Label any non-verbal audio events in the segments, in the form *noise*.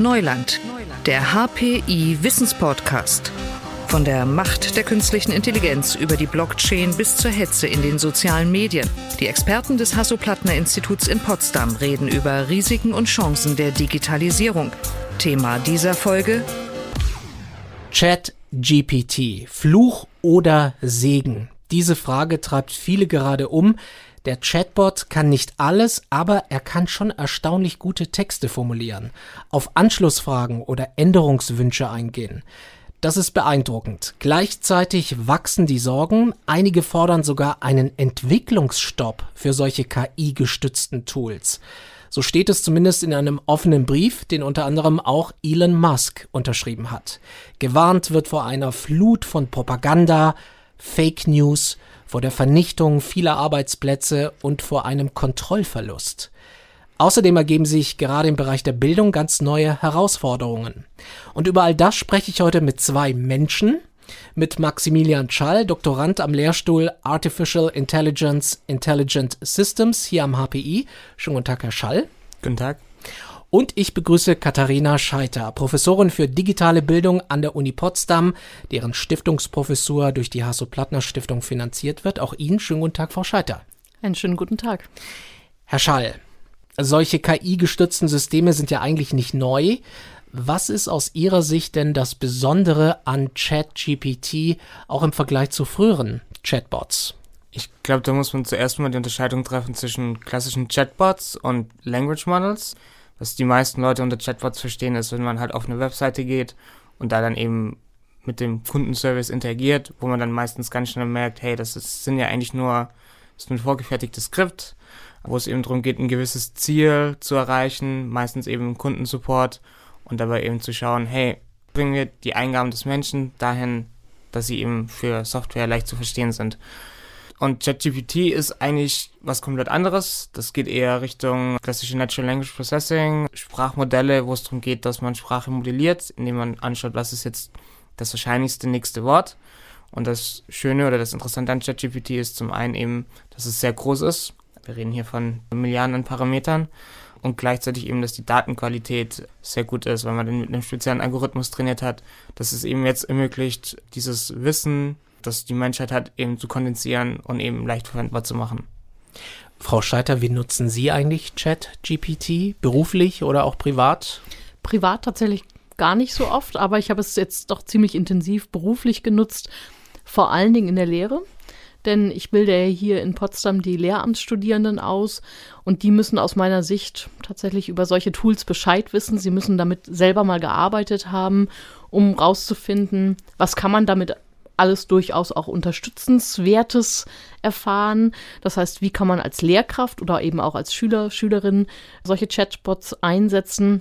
Neuland, der HPI Wissenspodcast. Von der Macht der künstlichen Intelligenz über die Blockchain bis zur Hetze in den sozialen Medien. Die Experten des Hasso-Plattner-Instituts in Potsdam reden über Risiken und Chancen der Digitalisierung. Thema dieser Folge Chat GPT, Fluch oder Segen? Diese Frage treibt viele gerade um. Der Chatbot kann nicht alles, aber er kann schon erstaunlich gute Texte formulieren, auf Anschlussfragen oder Änderungswünsche eingehen. Das ist beeindruckend. Gleichzeitig wachsen die Sorgen, einige fordern sogar einen Entwicklungsstopp für solche KI-gestützten Tools. So steht es zumindest in einem offenen Brief, den unter anderem auch Elon Musk unterschrieben hat. Gewarnt wird vor einer Flut von Propaganda, Fake News, vor der Vernichtung vieler Arbeitsplätze und vor einem Kontrollverlust. Außerdem ergeben sich gerade im Bereich der Bildung ganz neue Herausforderungen. Und über all das spreche ich heute mit zwei Menschen, mit Maximilian Schall, Doktorand am Lehrstuhl Artificial Intelligence Intelligent Systems hier am HPI. Schönen guten Tag, Herr Schall. Guten Tag. Und ich begrüße Katharina Scheiter, Professorin für digitale Bildung an der Uni Potsdam, deren Stiftungsprofessur durch die Hasso-Plattner-Stiftung finanziert wird. Auch Ihnen schönen guten Tag, Frau Scheiter. Einen schönen guten Tag. Herr Schall, solche KI-gestützten Systeme sind ja eigentlich nicht neu. Was ist aus Ihrer Sicht denn das Besondere an ChatGPT auch im Vergleich zu früheren Chatbots? Ich glaube, da muss man zuerst mal die Unterscheidung treffen zwischen klassischen Chatbots und Language Models was die meisten Leute unter Chatbots verstehen, ist, wenn man halt auf eine Webseite geht und da dann eben mit dem Kundenservice interagiert, wo man dann meistens ganz schnell merkt, hey, das ist, sind ja eigentlich nur, ist ein vorgefertigtes Skript, wo es eben darum geht, ein gewisses Ziel zu erreichen, meistens eben Kundensupport und dabei eben zu schauen, hey, bringen wir die Eingaben des Menschen dahin, dass sie eben für Software leicht zu verstehen sind. Und ChatGPT ist eigentlich was komplett anderes. Das geht eher Richtung klassische Natural Language Processing, Sprachmodelle, wo es darum geht, dass man Sprache modelliert, indem man anschaut, was ist jetzt das wahrscheinlichste nächste Wort. Und das Schöne oder das Interessante an ChatGPT ist zum einen eben, dass es sehr groß ist. Wir reden hier von Milliarden an Parametern. Und gleichzeitig eben, dass die Datenqualität sehr gut ist, weil man dann mit einem speziellen Algorithmus trainiert hat, dass es eben jetzt ermöglicht, dieses Wissen das die Menschheit hat, eben zu kondensieren und eben leicht verwendbar zu machen. Frau Scheiter, wie nutzen Sie eigentlich Chat-GPT, beruflich oder auch privat? Privat tatsächlich gar nicht so oft, aber ich habe es jetzt doch ziemlich intensiv beruflich genutzt, vor allen Dingen in der Lehre. Denn ich bilde ja hier in Potsdam die Lehramtsstudierenden aus und die müssen aus meiner Sicht tatsächlich über solche Tools Bescheid wissen. Sie müssen damit selber mal gearbeitet haben, um rauszufinden, was kann man damit alles durchaus auch Unterstützenswertes erfahren. Das heißt, wie kann man als Lehrkraft oder eben auch als Schüler, Schülerin solche Chatbots einsetzen?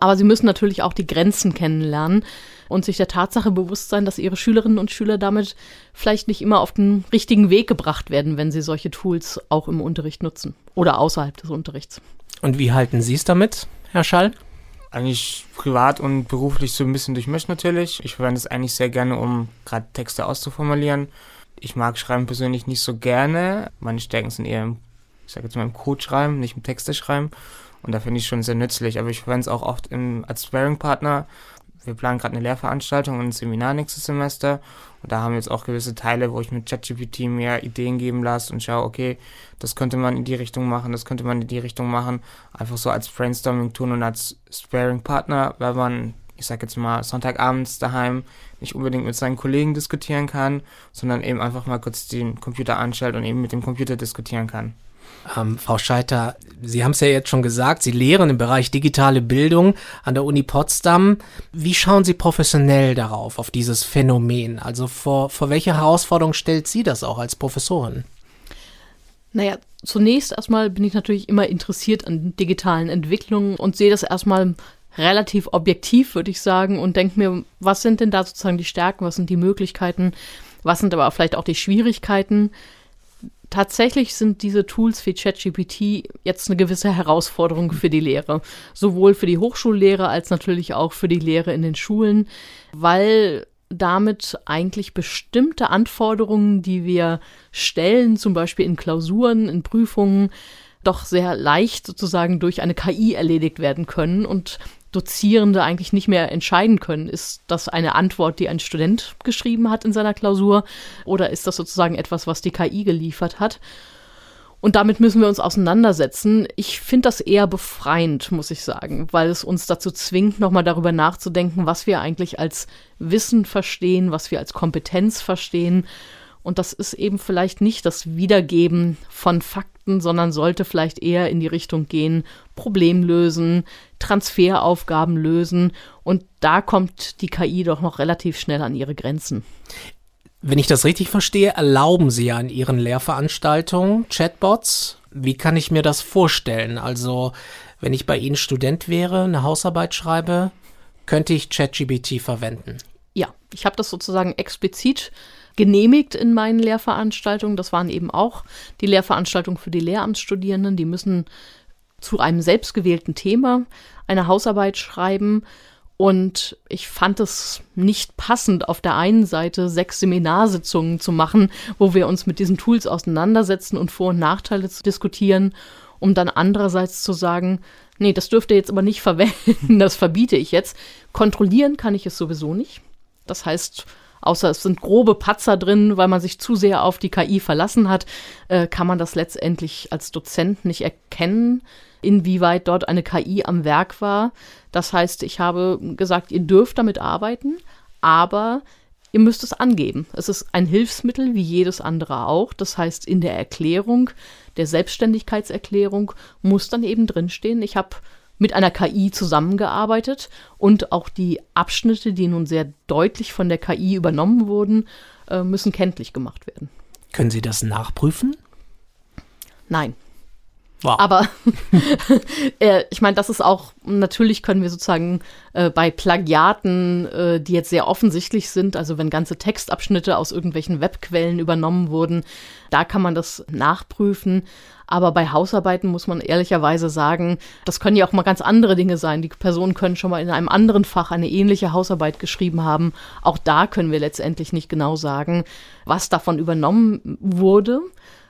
Aber sie müssen natürlich auch die Grenzen kennenlernen und sich der Tatsache bewusst sein, dass ihre Schülerinnen und Schüler damit vielleicht nicht immer auf den richtigen Weg gebracht werden, wenn sie solche Tools auch im Unterricht nutzen oder außerhalb des Unterrichts. Und wie halten Sie es damit, Herr Schall? Eigentlich privat und beruflich so ein bisschen durchmischt natürlich. Ich verwende es eigentlich sehr gerne, um gerade Texte auszuformulieren. Ich mag Schreiben persönlich nicht so gerne. Meine Stärken sind eher im, ich sage jetzt mal im Code schreiben, nicht im Texte schreiben. Und da finde ich schon sehr nützlich. Aber ich verwende es auch oft im, als Sparing-Partner, wir planen gerade eine Lehrveranstaltung und ein Seminar nächstes Semester. Und da haben wir jetzt auch gewisse Teile, wo ich mit ChatGPT mir Ideen geben lasse und schaue, okay, das könnte man in die Richtung machen, das könnte man in die Richtung machen. Einfach so als Brainstorming tun und als Sparing-Partner, weil man, ich sag jetzt mal, Sonntagabends daheim nicht unbedingt mit seinen Kollegen diskutieren kann, sondern eben einfach mal kurz den Computer anstellt und eben mit dem Computer diskutieren kann. Ähm, Frau Scheiter, Sie haben es ja jetzt schon gesagt, Sie lehren im Bereich digitale Bildung an der Uni Potsdam. Wie schauen Sie professionell darauf, auf dieses Phänomen? Also vor, vor welche Herausforderung stellt Sie das auch als Professorin? Naja, zunächst erstmal bin ich natürlich immer interessiert an digitalen Entwicklungen und sehe das erstmal relativ objektiv, würde ich sagen, und denke mir, was sind denn da sozusagen die Stärken, was sind die Möglichkeiten, was sind aber vielleicht auch die Schwierigkeiten tatsächlich sind diese Tools wie ChatGPT jetzt eine gewisse Herausforderung für die Lehre. Sowohl für die Hochschullehre als natürlich auch für die Lehre in den Schulen, weil damit eigentlich bestimmte Anforderungen, die wir stellen, zum Beispiel in Klausuren, in Prüfungen, doch sehr leicht sozusagen durch eine KI erledigt werden können und Dozierende eigentlich nicht mehr entscheiden können. Ist das eine Antwort, die ein Student geschrieben hat in seiner Klausur oder ist das sozusagen etwas, was die KI geliefert hat? Und damit müssen wir uns auseinandersetzen. Ich finde das eher befreiend, muss ich sagen, weil es uns dazu zwingt, nochmal darüber nachzudenken, was wir eigentlich als Wissen verstehen, was wir als Kompetenz verstehen. Und das ist eben vielleicht nicht das Wiedergeben von Fakten, sondern sollte vielleicht eher in die Richtung gehen, Problem lösen, Transferaufgaben lösen. Und da kommt die KI doch noch relativ schnell an ihre Grenzen. Wenn ich das richtig verstehe, erlauben Sie ja in Ihren Lehrveranstaltungen Chatbots. Wie kann ich mir das vorstellen? Also, wenn ich bei Ihnen Student wäre, eine Hausarbeit schreibe, könnte ich ChatGBT verwenden? Ja, ich habe das sozusagen explizit genehmigt in meinen Lehrveranstaltungen. Das waren eben auch die Lehrveranstaltungen für die Lehramtsstudierenden. Die müssen zu einem selbstgewählten Thema eine Hausarbeit schreiben und ich fand es nicht passend, auf der einen Seite sechs Seminarsitzungen zu machen, wo wir uns mit diesen Tools auseinandersetzen und Vor- und Nachteile zu diskutieren, um dann andererseits zu sagen, nee, das dürft ihr jetzt aber nicht verwenden, *laughs* das verbiete ich jetzt. Kontrollieren kann ich es sowieso nicht. Das heißt, außer es sind grobe Patzer drin, weil man sich zu sehr auf die KI verlassen hat, äh, kann man das letztendlich als Dozent nicht erkennen inwieweit dort eine KI am Werk war. Das heißt, ich habe gesagt, ihr dürft damit arbeiten, aber ihr müsst es angeben. Es ist ein Hilfsmittel wie jedes andere auch. Das heißt, in der Erklärung, der Selbstständigkeitserklärung muss dann eben drinstehen, ich habe mit einer KI zusammengearbeitet und auch die Abschnitte, die nun sehr deutlich von der KI übernommen wurden, äh, müssen kenntlich gemacht werden. Können Sie das nachprüfen? Nein. Wow. Aber *laughs* äh, ich meine, das ist auch, natürlich können wir sozusagen äh, bei Plagiaten, äh, die jetzt sehr offensichtlich sind, also wenn ganze Textabschnitte aus irgendwelchen Webquellen übernommen wurden, da kann man das nachprüfen. Aber bei Hausarbeiten muss man ehrlicherweise sagen, das können ja auch mal ganz andere Dinge sein. Die Personen können schon mal in einem anderen Fach eine ähnliche Hausarbeit geschrieben haben. Auch da können wir letztendlich nicht genau sagen, was davon übernommen wurde.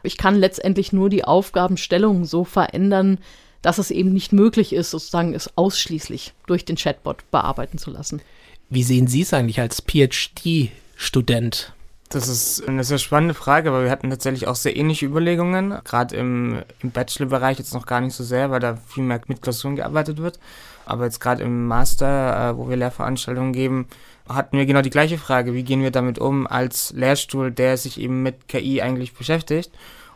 Ich kann letztendlich nur die Aufgabenstellung so verändern, dass es eben nicht möglich ist, sozusagen es ausschließlich durch den Chatbot bearbeiten zu lassen. Wie sehen Sie es eigentlich als PhD-Student? Das ist eine sehr spannende Frage, weil wir hatten tatsächlich auch sehr ähnliche Überlegungen, gerade im, im Bachelor-Bereich jetzt noch gar nicht so sehr, weil da viel mehr mit Klausuren gearbeitet wird. Aber jetzt gerade im Master, äh, wo wir Lehrveranstaltungen geben, hatten wir genau die gleiche Frage. Wie gehen wir damit um als Lehrstuhl, der sich eben mit KI eigentlich beschäftigt?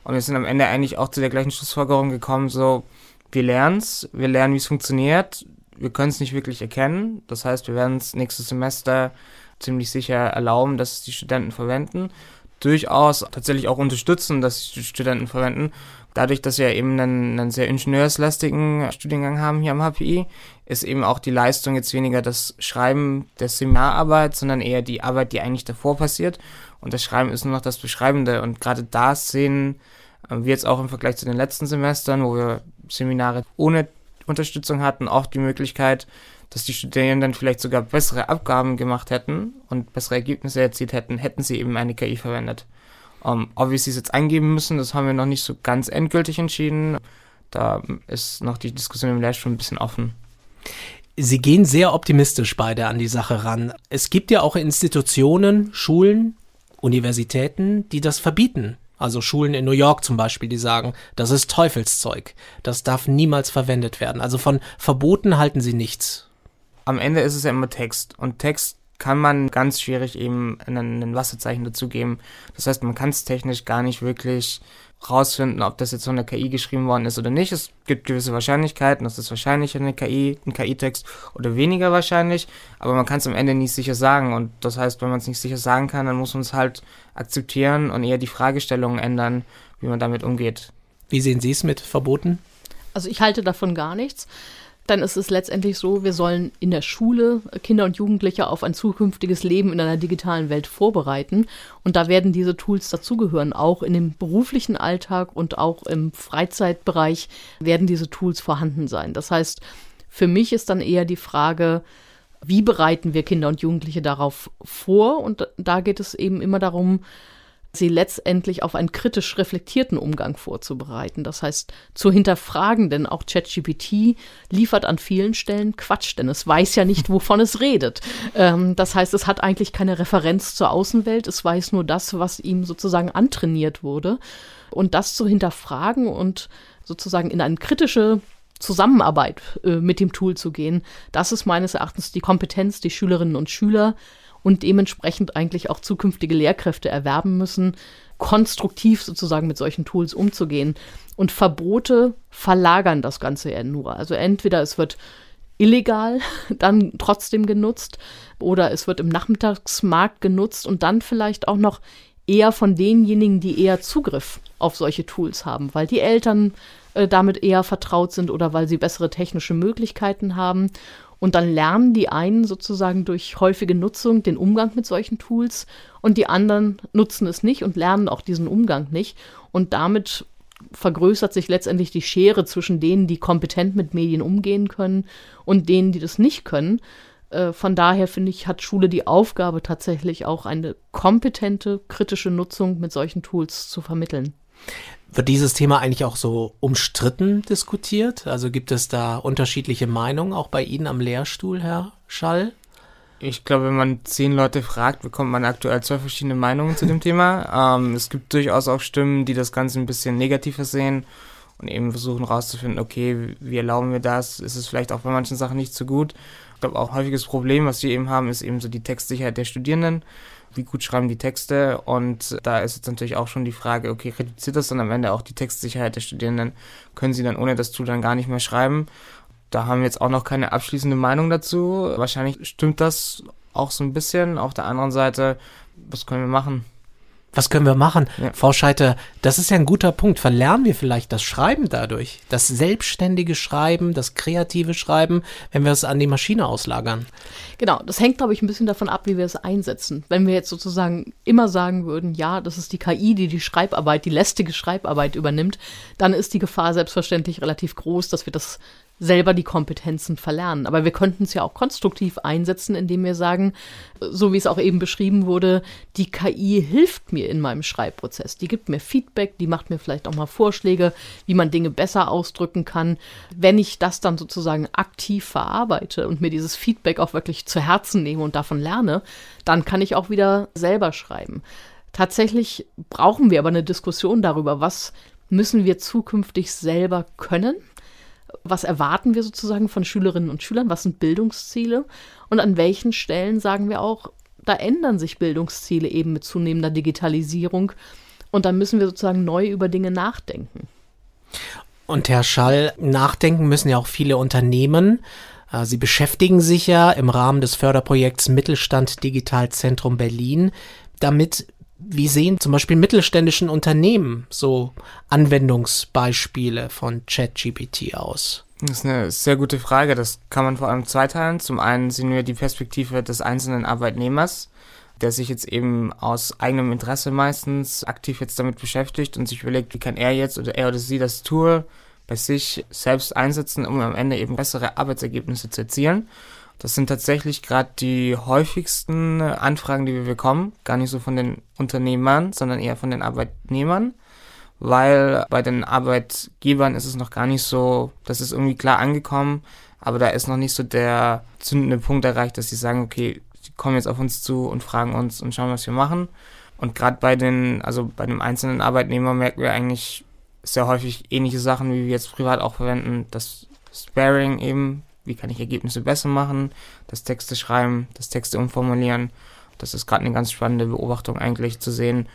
Und wir sind am Ende eigentlich auch zu der gleichen Schlussfolgerung gekommen, so, wir lernen es, wir lernen, wie es funktioniert, wir können es nicht wirklich erkennen. Das heißt, wir werden es nächstes Semester ziemlich sicher erlauben, dass es die Studenten verwenden. Durchaus tatsächlich auch unterstützen, dass die Studenten verwenden. Dadurch, dass wir eben einen, einen sehr ingenieurslastigen Studiengang haben hier am HPI, ist eben auch die Leistung jetzt weniger das Schreiben der Seminararbeit, sondern eher die Arbeit, die eigentlich davor passiert. Und das Schreiben ist nur noch das Beschreibende. Und gerade da sehen äh, wir jetzt auch im Vergleich zu den letzten Semestern, wo wir Seminare ohne Unterstützung hatten, auch die Möglichkeit, dass die Studierenden vielleicht sogar bessere Abgaben gemacht hätten und bessere Ergebnisse erzielt hätten, hätten sie eben eine KI verwendet. Um, ob wir sie jetzt eingeben müssen, das haben wir noch nicht so ganz endgültig entschieden. Da ist noch die Diskussion im Lehrstuhl ein bisschen offen. Sie gehen sehr optimistisch beide an die Sache ran. Es gibt ja auch Institutionen, Schulen, Universitäten, die das verbieten. Also Schulen in New York zum Beispiel, die sagen, das ist Teufelszeug. Das darf niemals verwendet werden. Also von Verboten halten sie nichts. Am Ende ist es ja immer Text. Und Text kann man ganz schwierig eben ein Wasserzeichen dazugeben. Das heißt, man kann es technisch gar nicht wirklich rausfinden, ob das jetzt von der KI geschrieben worden ist oder nicht. Es gibt gewisse Wahrscheinlichkeiten, das ist wahrscheinlich eine KI, ein KI-Text oder weniger wahrscheinlich, aber man kann es am Ende nicht sicher sagen und das heißt, wenn man es nicht sicher sagen kann, dann muss man es halt akzeptieren und eher die Fragestellungen ändern, wie man damit umgeht. Wie sehen Sie es mit Verboten? Also ich halte davon gar nichts dann ist es letztendlich so, wir sollen in der Schule Kinder und Jugendliche auf ein zukünftiges Leben in einer digitalen Welt vorbereiten. Und da werden diese Tools dazugehören. Auch in dem beruflichen Alltag und auch im Freizeitbereich werden diese Tools vorhanden sein. Das heißt, für mich ist dann eher die Frage, wie bereiten wir Kinder und Jugendliche darauf vor? Und da geht es eben immer darum, sie letztendlich auf einen kritisch reflektierten Umgang vorzubereiten. Das heißt, zu hinterfragen, denn auch ChatGPT liefert an vielen Stellen Quatsch, denn es weiß ja nicht, wovon es redet. Ähm, das heißt, es hat eigentlich keine Referenz zur Außenwelt, es weiß nur das, was ihm sozusagen antrainiert wurde. Und das zu hinterfragen und sozusagen in eine kritische Zusammenarbeit äh, mit dem Tool zu gehen, das ist meines Erachtens die Kompetenz, die Schülerinnen und Schüler und dementsprechend eigentlich auch zukünftige Lehrkräfte erwerben müssen, konstruktiv sozusagen mit solchen Tools umzugehen. Und Verbote verlagern das Ganze ja nur. Also entweder es wird illegal *laughs* dann trotzdem genutzt oder es wird im Nachmittagsmarkt genutzt und dann vielleicht auch noch eher von denjenigen, die eher Zugriff auf solche Tools haben, weil die Eltern äh, damit eher vertraut sind oder weil sie bessere technische Möglichkeiten haben. Und dann lernen die einen sozusagen durch häufige Nutzung den Umgang mit solchen Tools und die anderen nutzen es nicht und lernen auch diesen Umgang nicht. Und damit vergrößert sich letztendlich die Schere zwischen denen, die kompetent mit Medien umgehen können und denen, die das nicht können. Äh, von daher finde ich, hat Schule die Aufgabe tatsächlich auch eine kompetente, kritische Nutzung mit solchen Tools zu vermitteln. Wird dieses Thema eigentlich auch so umstritten diskutiert? Also gibt es da unterschiedliche Meinungen auch bei Ihnen am Lehrstuhl, Herr Schall? Ich glaube, wenn man zehn Leute fragt, bekommt man aktuell zwei verschiedene Meinungen zu dem Thema. Ähm, es gibt durchaus auch Stimmen, die das Ganze ein bisschen negativer sehen und eben versuchen herauszufinden, okay, wie erlauben wir das? Ist es vielleicht auch bei manchen Sachen nicht so gut? Ich glaube, auch ein häufiges Problem, was wir eben haben, ist eben so die Textsicherheit der Studierenden wie gut schreiben die Texte und da ist jetzt natürlich auch schon die Frage, okay, reduziert das dann am Ende auch die Textsicherheit der Studierenden? Können sie dann ohne das Tool dann gar nicht mehr schreiben? Da haben wir jetzt auch noch keine abschließende Meinung dazu. Wahrscheinlich stimmt das auch so ein bisschen. Auf der anderen Seite, was können wir machen? Was können wir machen? Ja. Frau Scheiter, das ist ja ein guter Punkt. Verlernen wir vielleicht das Schreiben dadurch? Das selbstständige Schreiben, das kreative Schreiben, wenn wir es an die Maschine auslagern? Genau, das hängt, glaube ich, ein bisschen davon ab, wie wir es einsetzen. Wenn wir jetzt sozusagen immer sagen würden, ja, das ist die KI, die die Schreibarbeit, die lästige Schreibarbeit übernimmt, dann ist die Gefahr selbstverständlich relativ groß, dass wir das selber die Kompetenzen verlernen. Aber wir könnten es ja auch konstruktiv einsetzen, indem wir sagen, so wie es auch eben beschrieben wurde, die KI hilft mir in meinem Schreibprozess. Die gibt mir Feedback, die macht mir vielleicht auch mal Vorschläge, wie man Dinge besser ausdrücken kann. Wenn ich das dann sozusagen aktiv verarbeite und mir dieses Feedback auch wirklich zu Herzen nehme und davon lerne, dann kann ich auch wieder selber schreiben. Tatsächlich brauchen wir aber eine Diskussion darüber, was müssen wir zukünftig selber können was erwarten wir sozusagen von Schülerinnen und Schülern, was sind Bildungsziele und an welchen Stellen sagen wir auch, da ändern sich Bildungsziele eben mit zunehmender Digitalisierung und dann müssen wir sozusagen neu über Dinge nachdenken. Und Herr Schall, nachdenken müssen ja auch viele Unternehmen. Äh, Sie beschäftigen sich ja im Rahmen des Förderprojekts Mittelstand Digital Zentrum Berlin damit, wie sehen zum Beispiel mittelständischen Unternehmen so Anwendungsbeispiele von ChatGPT aus? Das ist eine sehr gute Frage. Das kann man vor allem zweiteilen. Zum einen sehen wir die Perspektive des einzelnen Arbeitnehmers, der sich jetzt eben aus eigenem Interesse meistens aktiv jetzt damit beschäftigt und sich überlegt, wie kann er jetzt oder er oder sie das Tool bei sich selbst einsetzen, um am Ende eben bessere Arbeitsergebnisse zu erzielen. Das sind tatsächlich gerade die häufigsten Anfragen, die wir bekommen. Gar nicht so von den Unternehmern, sondern eher von den Arbeitnehmern. Weil bei den Arbeitgebern ist es noch gar nicht so, das ist irgendwie klar angekommen, aber da ist noch nicht so der zündende Punkt erreicht, dass sie sagen, okay, sie kommen jetzt auf uns zu und fragen uns und schauen, was wir machen. Und gerade bei den, also bei dem einzelnen Arbeitnehmer merken wir eigentlich sehr häufig ähnliche Sachen, wie wir jetzt privat auch verwenden. Das Sparing eben, wie kann ich Ergebnisse besser machen, das Texte schreiben, das Texte umformulieren. Das ist gerade eine ganz spannende Beobachtung eigentlich zu sehen,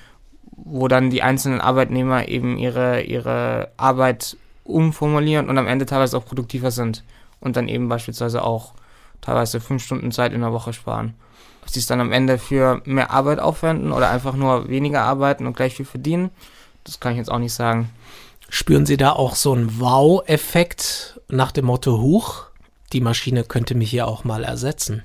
wo dann die einzelnen Arbeitnehmer eben ihre, ihre Arbeit umformulieren und am Ende teilweise auch produktiver sind und dann eben beispielsweise auch teilweise fünf Stunden Zeit in der Woche sparen. Ob sie es dann am Ende für mehr Arbeit aufwenden oder einfach nur weniger arbeiten und gleich viel verdienen, das kann ich jetzt auch nicht sagen. Spüren Sie da auch so einen Wow-Effekt nach dem Motto, Huch, die Maschine könnte mich hier auch mal ersetzen.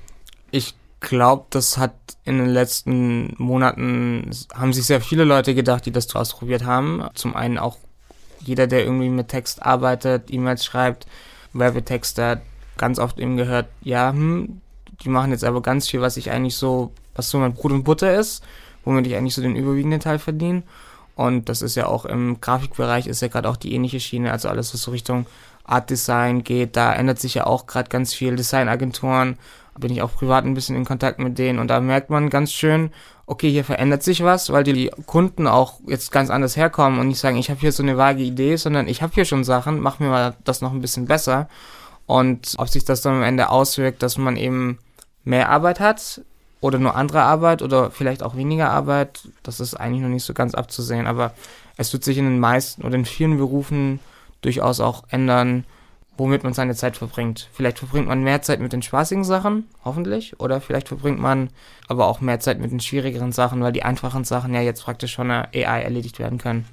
Ich glaube, das hat in den letzten Monaten, haben sich sehr viele Leute gedacht, die das ausprobiert haben. Zum einen auch jeder, der irgendwie mit Text arbeitet, E-Mails schreibt, Werbetexter, ganz oft eben gehört, ja, hm, die machen jetzt aber ganz viel, was ich eigentlich so, was so mein Brot und Butter ist, womit ich eigentlich so den überwiegenden Teil verdiene. Und das ist ja auch im Grafikbereich ist ja gerade auch die ähnliche Schiene, also alles, was so Richtung Art Design geht, da ändert sich ja auch gerade ganz viel. Designagenturen, bin ich auch privat ein bisschen in Kontakt mit denen und da merkt man ganz schön, okay, hier verändert sich was, weil die Kunden auch jetzt ganz anders herkommen und nicht sagen, ich habe hier so eine vage Idee, sondern ich habe hier schon Sachen, mach mir mal das noch ein bisschen besser. Und ob sich das dann am Ende auswirkt, dass man eben mehr Arbeit hat oder nur andere Arbeit oder vielleicht auch weniger Arbeit, das ist eigentlich noch nicht so ganz abzusehen. Aber es wird sich in den meisten oder in vielen Berufen durchaus auch ändern, womit man seine Zeit verbringt. Vielleicht verbringt man mehr Zeit mit den spaßigen Sachen, hoffentlich, oder vielleicht verbringt man aber auch mehr Zeit mit den schwierigeren Sachen, weil die einfachen Sachen ja jetzt praktisch von der AI erledigt werden können.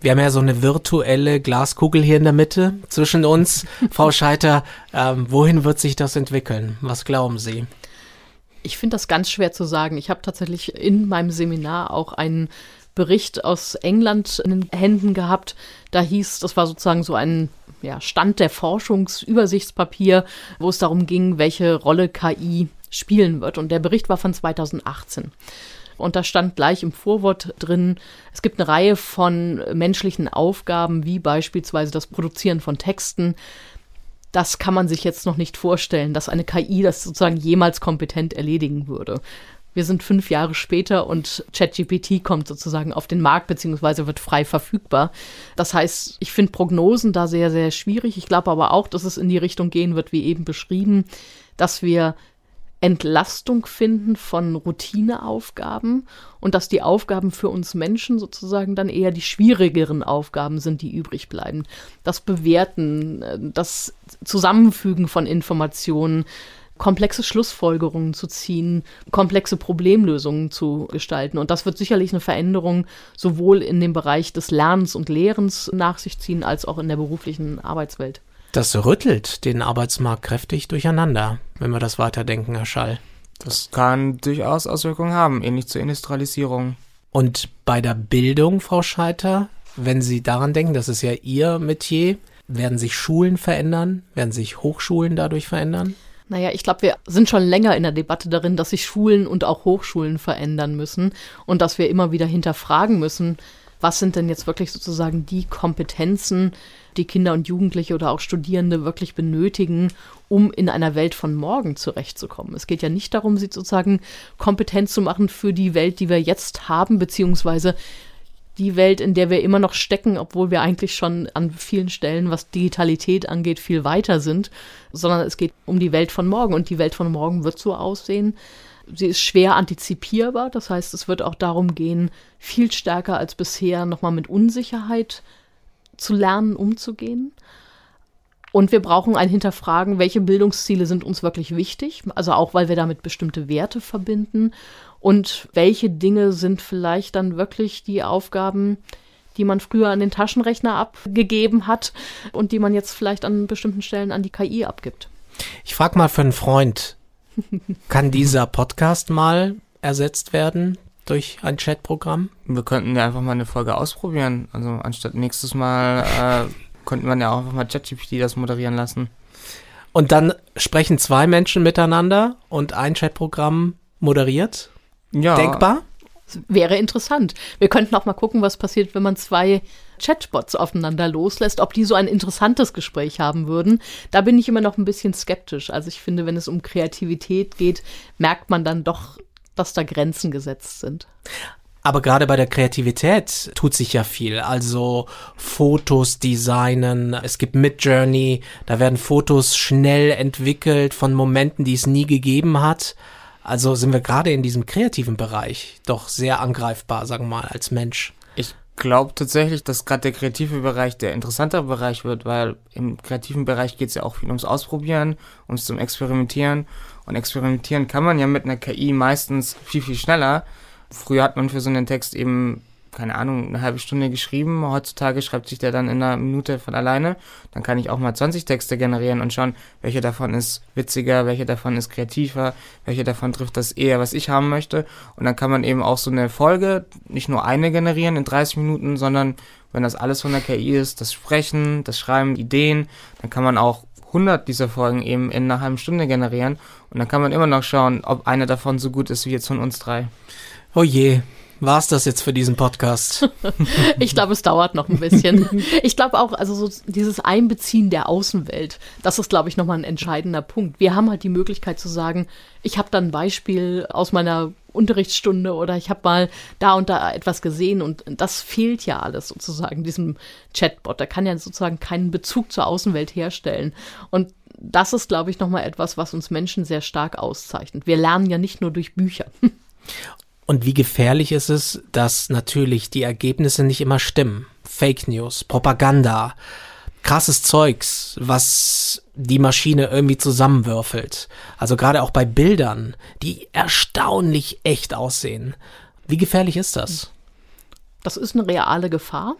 Wir haben ja so eine virtuelle Glaskugel hier in der Mitte zwischen uns. *laughs* Frau Scheiter, ähm, wohin wird sich das entwickeln? Was glauben Sie? Ich finde das ganz schwer zu sagen. Ich habe tatsächlich in meinem Seminar auch einen Bericht aus England in den Händen gehabt. Da hieß, das war sozusagen so ein ja, Stand der Forschungsübersichtspapier, wo es darum ging, welche Rolle KI spielen wird. Und der Bericht war von 2018. Und da stand gleich im Vorwort drin, es gibt eine Reihe von menschlichen Aufgaben, wie beispielsweise das Produzieren von Texten. Das kann man sich jetzt noch nicht vorstellen, dass eine KI das sozusagen jemals kompetent erledigen würde. Wir sind fünf Jahre später und ChatGPT kommt sozusagen auf den Markt beziehungsweise wird frei verfügbar. Das heißt, ich finde Prognosen da sehr, sehr schwierig. Ich glaube aber auch, dass es in die Richtung gehen wird, wie eben beschrieben, dass wir Entlastung finden von Routineaufgaben und dass die Aufgaben für uns Menschen sozusagen dann eher die schwierigeren Aufgaben sind, die übrig bleiben. Das Bewerten, das Zusammenfügen von Informationen, komplexe Schlussfolgerungen zu ziehen, komplexe Problemlösungen zu gestalten. Und das wird sicherlich eine Veränderung sowohl in dem Bereich des Lernens und Lehrens nach sich ziehen, als auch in der beruflichen Arbeitswelt. Das rüttelt den Arbeitsmarkt kräftig durcheinander, wenn wir das weiterdenken, Herr Schall. Das kann durchaus Auswirkungen haben, ähnlich zur Industrialisierung. Und bei der Bildung, Frau Scheiter, wenn Sie daran denken, das ist ja Ihr Metier, werden sich Schulen verändern? Werden sich Hochschulen dadurch verändern? Naja, ich glaube, wir sind schon länger in der Debatte darin, dass sich Schulen und auch Hochschulen verändern müssen und dass wir immer wieder hinterfragen müssen, was sind denn jetzt wirklich sozusagen die Kompetenzen, die Kinder und Jugendliche oder auch Studierende wirklich benötigen, um in einer Welt von morgen zurechtzukommen. Es geht ja nicht darum, sie sozusagen kompetent zu machen für die Welt, die wir jetzt haben, beziehungsweise die Welt, in der wir immer noch stecken, obwohl wir eigentlich schon an vielen Stellen, was Digitalität angeht, viel weiter sind, sondern es geht um die Welt von morgen. Und die Welt von morgen wird so aussehen. Sie ist schwer antizipierbar, das heißt, es wird auch darum gehen, viel stärker als bisher nochmal mit Unsicherheit zu lernen, umzugehen. Und wir brauchen ein Hinterfragen, welche Bildungsziele sind uns wirklich wichtig, also auch weil wir damit bestimmte Werte verbinden und welche Dinge sind vielleicht dann wirklich die Aufgaben, die man früher an den Taschenrechner abgegeben hat und die man jetzt vielleicht an bestimmten Stellen an die KI abgibt. Ich frage mal für einen Freund, *laughs* kann dieser Podcast mal ersetzt werden durch ein Chatprogramm? Wir könnten ja einfach mal eine Folge ausprobieren. Also anstatt nächstes Mal könnten wir ja auch einfach mal ChatGPT das moderieren lassen. Und dann sprechen zwei Menschen miteinander und ein Chatprogramm moderiert? Ja. Denkbar? Wäre interessant. Wir könnten auch mal gucken, was passiert, wenn man zwei Chatbots aufeinander loslässt, ob die so ein interessantes Gespräch haben würden. Da bin ich immer noch ein bisschen skeptisch. Also ich finde, wenn es um Kreativität geht, merkt man dann doch, dass da Grenzen gesetzt sind. Aber gerade bei der Kreativität tut sich ja viel. Also Fotos designen, es gibt Midjourney, da werden Fotos schnell entwickelt von Momenten, die es nie gegeben hat. Also sind wir gerade in diesem kreativen Bereich doch sehr angreifbar, sagen wir mal, als Mensch. Ich glaube tatsächlich, dass gerade der kreative Bereich der interessantere Bereich wird, weil im kreativen Bereich geht es ja auch viel ums Ausprobieren, ums zum Experimentieren. Und experimentieren kann man ja mit einer KI meistens viel, viel schneller. Früher hat man für so einen Text eben keine Ahnung, eine halbe Stunde geschrieben. Heutzutage schreibt sich der dann in einer Minute von alleine. Dann kann ich auch mal 20 Texte generieren und schauen, welche davon ist witziger, welche davon ist kreativer, welche davon trifft das eher, was ich haben möchte. Und dann kann man eben auch so eine Folge, nicht nur eine generieren in 30 Minuten, sondern wenn das alles von der KI ist, das Sprechen, das Schreiben, Ideen, dann kann man auch 100 dieser Folgen eben in einer halben Stunde generieren. Und dann kann man immer noch schauen, ob eine davon so gut ist wie jetzt von uns drei. Oh je, war es das jetzt für diesen Podcast? *laughs* ich glaube, es dauert noch ein bisschen. *laughs* Ich glaube auch, also so dieses Einbeziehen der Außenwelt, das ist, glaube ich, nochmal ein entscheidender Punkt. Wir haben halt die Möglichkeit zu sagen, ich habe da ein Beispiel aus meiner Unterrichtsstunde oder ich habe mal da und da etwas gesehen und das fehlt ja alles sozusagen, diesem Chatbot. Der kann ja sozusagen keinen Bezug zur Außenwelt herstellen. Und das ist, glaube ich, nochmal etwas, was uns Menschen sehr stark auszeichnet. Wir lernen ja nicht nur durch Bücher. *laughs* Und wie gefährlich ist es, dass natürlich die Ergebnisse nicht immer stimmen. Fake News, Propaganda, krasses Zeugs, was die Maschine irgendwie zusammenwürfelt. Also gerade auch bei Bildern, die erstaunlich echt aussehen. Wie gefährlich ist das? Das ist eine reale Gefahr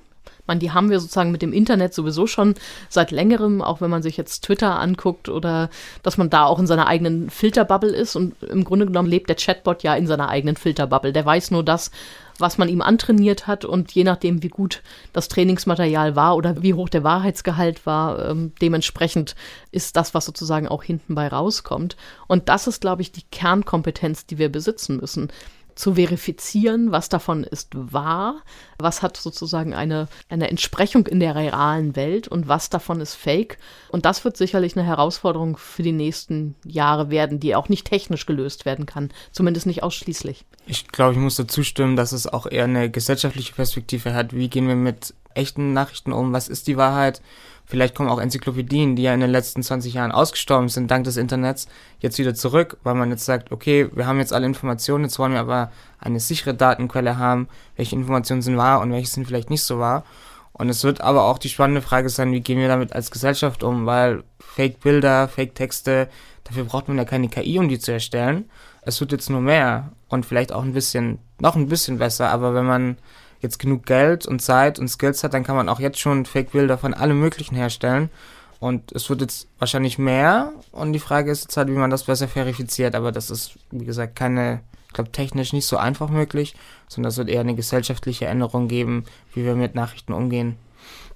man, die haben wir sozusagen mit dem Internet sowieso schon seit längerem, auch wenn man sich jetzt Twitter anguckt oder dass man da auch in seiner eigenen Filterbubble ist. Und im Grunde genommen lebt der Chatbot ja in seiner eigenen Filterbubble. Der weiß nur das, was man ihm antrainiert hat und je nachdem, wie gut das Trainingsmaterial war oder wie hoch der Wahrheitsgehalt war, ähm, dementsprechend ist das, was sozusagen auch hinten bei rauskommt. Und das ist, glaube ich, die Kernkompetenz, die wir besitzen müssen zu verifizieren, was davon ist wahr, was hat sozusagen eine, eine Entsprechung in der realen Welt und was davon ist fake. Und das wird sicherlich eine Herausforderung für die nächsten Jahre werden, die auch nicht technisch gelöst werden kann, zumindest nicht ausschließlich. Ich glaube, ich muss dazu stimmen, dass es auch eher eine gesellschaftliche Perspektive hat. Wie gehen wir mit echten Nachrichten um? Was ist die Wahrheit? Vielleicht kommen auch Enzyklopädien, die ja in den letzten 20 Jahren ausgestorben sind, dank des Internets, jetzt wieder zurück, weil man jetzt sagt, okay, wir haben jetzt alle Informationen, jetzt wollen wir aber eine sichere Datenquelle haben, welche Informationen sind wahr und welche sind vielleicht nicht so wahr. Und es wird aber auch die spannende Frage sein, wie gehen wir damit als Gesellschaft um, weil Fake-Bilder, Fake-Texte, dafür braucht man ja keine KI, um die zu erstellen. Es wird jetzt nur mehr und vielleicht auch ein bisschen, noch ein bisschen besser, aber wenn man jetzt genug Geld und Zeit und Skills hat, dann kann man auch jetzt schon Fake-Bilder von allem Möglichen herstellen. Und es wird jetzt wahrscheinlich mehr. Und die Frage ist jetzt halt, wie man das besser verifiziert. Aber das ist, wie gesagt, keine, ich glaube, technisch nicht so einfach möglich, sondern es wird eher eine gesellschaftliche Änderung geben, wie wir mit Nachrichten umgehen.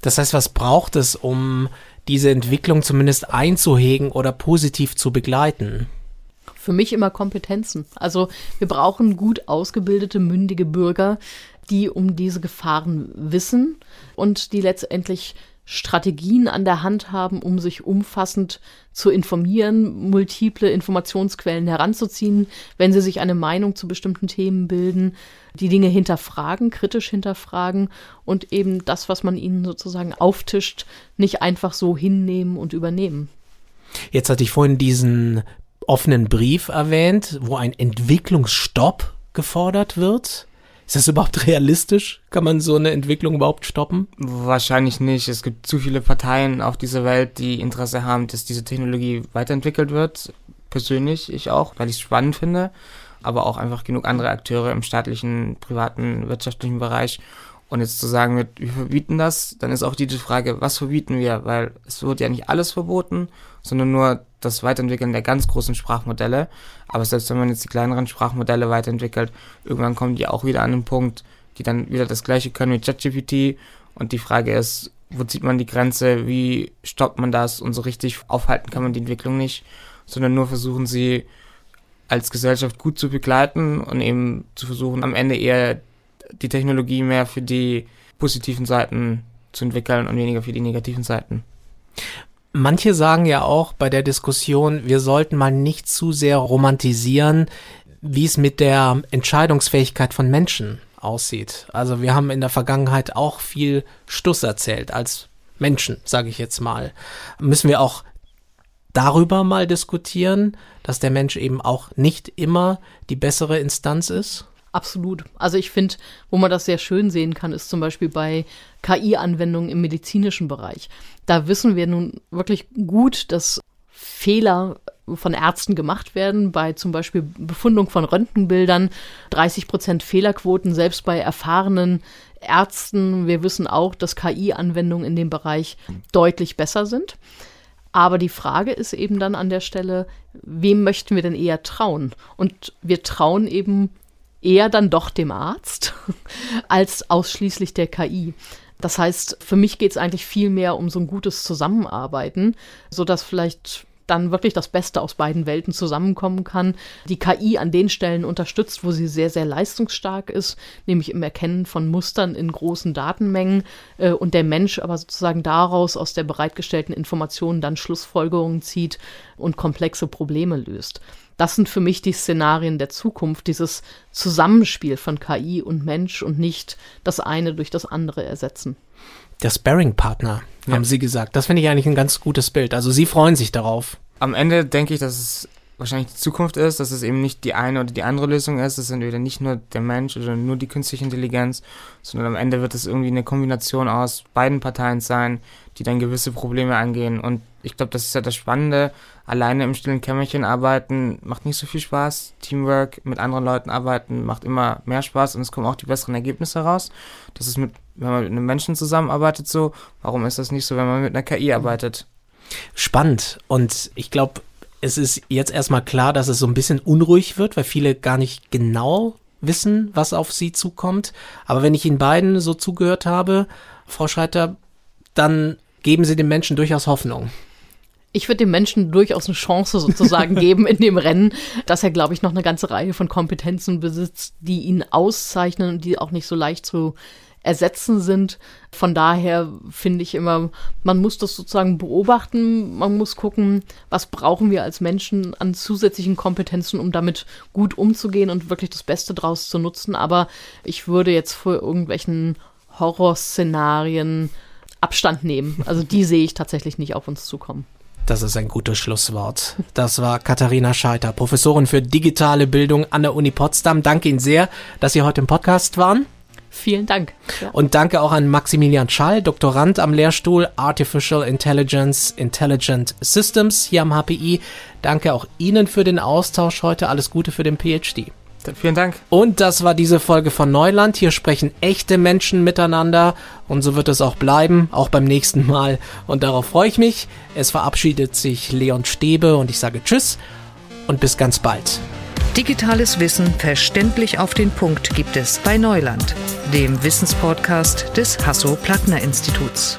Das heißt, was braucht es, um diese Entwicklung zumindest einzuhegen oder positiv zu begleiten? Für mich immer Kompetenzen. Also wir brauchen gut ausgebildete, mündige Bürger, die um diese Gefahren wissen und die letztendlich Strategien an der Hand haben, um sich umfassend zu informieren, multiple Informationsquellen heranzuziehen, wenn sie sich eine Meinung zu bestimmten Themen bilden, die Dinge hinterfragen, kritisch hinterfragen und eben das, was man ihnen sozusagen auftischt, nicht einfach so hinnehmen und übernehmen. Jetzt hatte ich vorhin diesen offenen Brief erwähnt, wo ein Entwicklungsstopp gefordert wird. Ist das überhaupt *laughs* realistisch? Kann man so eine Entwicklung überhaupt stoppen? Wahrscheinlich nicht. Es gibt zu viele Parteien auf dieser Welt, die Interesse haben, dass diese Technologie weiterentwickelt wird. Persönlich, ich auch, weil ich es spannend finde. Aber auch einfach genug andere Akteure im staatlichen, privaten, wirtschaftlichen Bereich. Und jetzt zu sagen, wir verbieten das, dann ist auch die Frage, was verbieten wir? Weil es wird ja nicht alles verboten, sondern nur das Weiterentwickeln der ganz großen Sprachmodelle. Aber selbst wenn man jetzt die kleineren Sprachmodelle weiterentwickelt, irgendwann kommen die auch wieder an den Punkt, die dann wieder das gleiche können wie ChatGPT. Und die Frage ist, wo zieht man die Grenze, wie stoppt man das und so richtig aufhalten kann man die Entwicklung nicht, sondern nur versuchen sie als Gesellschaft gut zu begleiten und eben zu versuchen, am Ende eher die Technologie mehr für die positiven Seiten zu entwickeln und weniger für die negativen Seiten. Manche sagen ja auch bei der Diskussion, wir sollten mal nicht zu sehr romantisieren, wie es mit der Entscheidungsfähigkeit von Menschen aussieht. Also wir haben in der Vergangenheit auch viel Stuss erzählt als Menschen, sage ich jetzt mal. Müssen wir auch darüber mal diskutieren, dass der Mensch eben auch nicht immer die bessere Instanz ist? Absolut. Also ich finde, wo man das sehr schön sehen kann, ist zum Beispiel bei KI-Anwendungen im medizinischen Bereich. Da wissen wir nun wirklich gut, dass Fehler von Ärzten gemacht werden, bei zum Beispiel Befundung von Röntgenbildern, 30 Prozent Fehlerquoten, selbst bei erfahrenen Ärzten. Wir wissen auch, dass KI-Anwendungen in dem Bereich deutlich besser sind. Aber die Frage ist eben dann an der Stelle, wem möchten wir denn eher trauen? Und wir trauen eben eher dann doch dem Arzt *laughs* als ausschließlich der KI. Das heißt, für mich geht es eigentlich viel mehr um so ein gutes Zusammenarbeiten, sodass vielleicht dann wirklich das Beste aus beiden Welten zusammenkommen kann. Die KI an den Stellen unterstützt, wo sie sehr, sehr leistungsstark ist, nämlich im Erkennen von Mustern in großen Datenmengen äh, und der Mensch aber sozusagen daraus aus der bereitgestellten Information dann Schlussfolgerungen zieht und komplexe Probleme löst. Das sind für mich die Szenarien der Zukunft, dieses Zusammenspiel von KI und Mensch und nicht das eine durch das andere ersetzen. Der Sparring-Partner, ja. haben Sie gesagt. Das finde ich eigentlich ein ganz gutes Bild. Also Sie freuen sich darauf. Am Ende denke ich, dass es wahrscheinlich die Zukunft ist, dass es eben nicht die eine oder die andere Lösung ist. Es sind wieder nicht nur der Mensch oder nur die künstliche Intelligenz, sondern am Ende wird es irgendwie eine Kombination aus beiden Parteien sein, die dann gewisse Probleme angehen. Und ich glaube, das ist ja das Spannende. Alleine im stillen Kämmerchen arbeiten macht nicht so viel Spaß. Teamwork mit anderen Leuten arbeiten macht immer mehr Spaß und es kommen auch die besseren Ergebnisse raus. Das ist mit, wenn man mit einem Menschen zusammenarbeitet so. Warum ist das nicht so, wenn man mit einer KI arbeitet? Spannend. Und ich glaube, es ist jetzt erstmal klar, dass es so ein bisschen unruhig wird, weil viele gar nicht genau wissen, was auf sie zukommt. Aber wenn ich Ihnen beiden so zugehört habe, Frau Schreiter, dann geben Sie den Menschen durchaus Hoffnung. Ich würde dem Menschen durchaus eine Chance sozusagen *laughs* geben in dem Rennen, dass er, glaube ich, noch eine ganze Reihe von Kompetenzen besitzt, die ihn auszeichnen und die auch nicht so leicht zu ersetzen sind. Von daher finde ich immer, man muss das sozusagen beobachten, man muss gucken, was brauchen wir als Menschen an zusätzlichen Kompetenzen, um damit gut umzugehen und wirklich das Beste draus zu nutzen. Aber ich würde jetzt vor irgendwelchen Horrorszenarien Abstand nehmen. Also die sehe ich tatsächlich nicht auf uns zukommen. Das ist ein gutes Schlusswort. Das war Katharina Scheiter, Professorin für digitale Bildung an der Uni Potsdam. Danke Ihnen sehr, dass Sie heute im Podcast waren. Vielen Dank. Ja. Und danke auch an Maximilian Schall, Doktorand am Lehrstuhl Artificial Intelligence Intelligent Systems hier am HPI. Danke auch Ihnen für den Austausch heute. Alles Gute für den PhD. Vielen Dank. Und das war diese Folge von Neuland. Hier sprechen echte Menschen miteinander und so wird es auch bleiben, auch beim nächsten Mal. Und darauf freue ich mich. Es verabschiedet sich Leon Stäbe und ich sage Tschüss und bis ganz bald. Digitales Wissen verständlich auf den Punkt gibt es bei Neuland, dem Wissenspodcast des Hasso-Plattner-Instituts.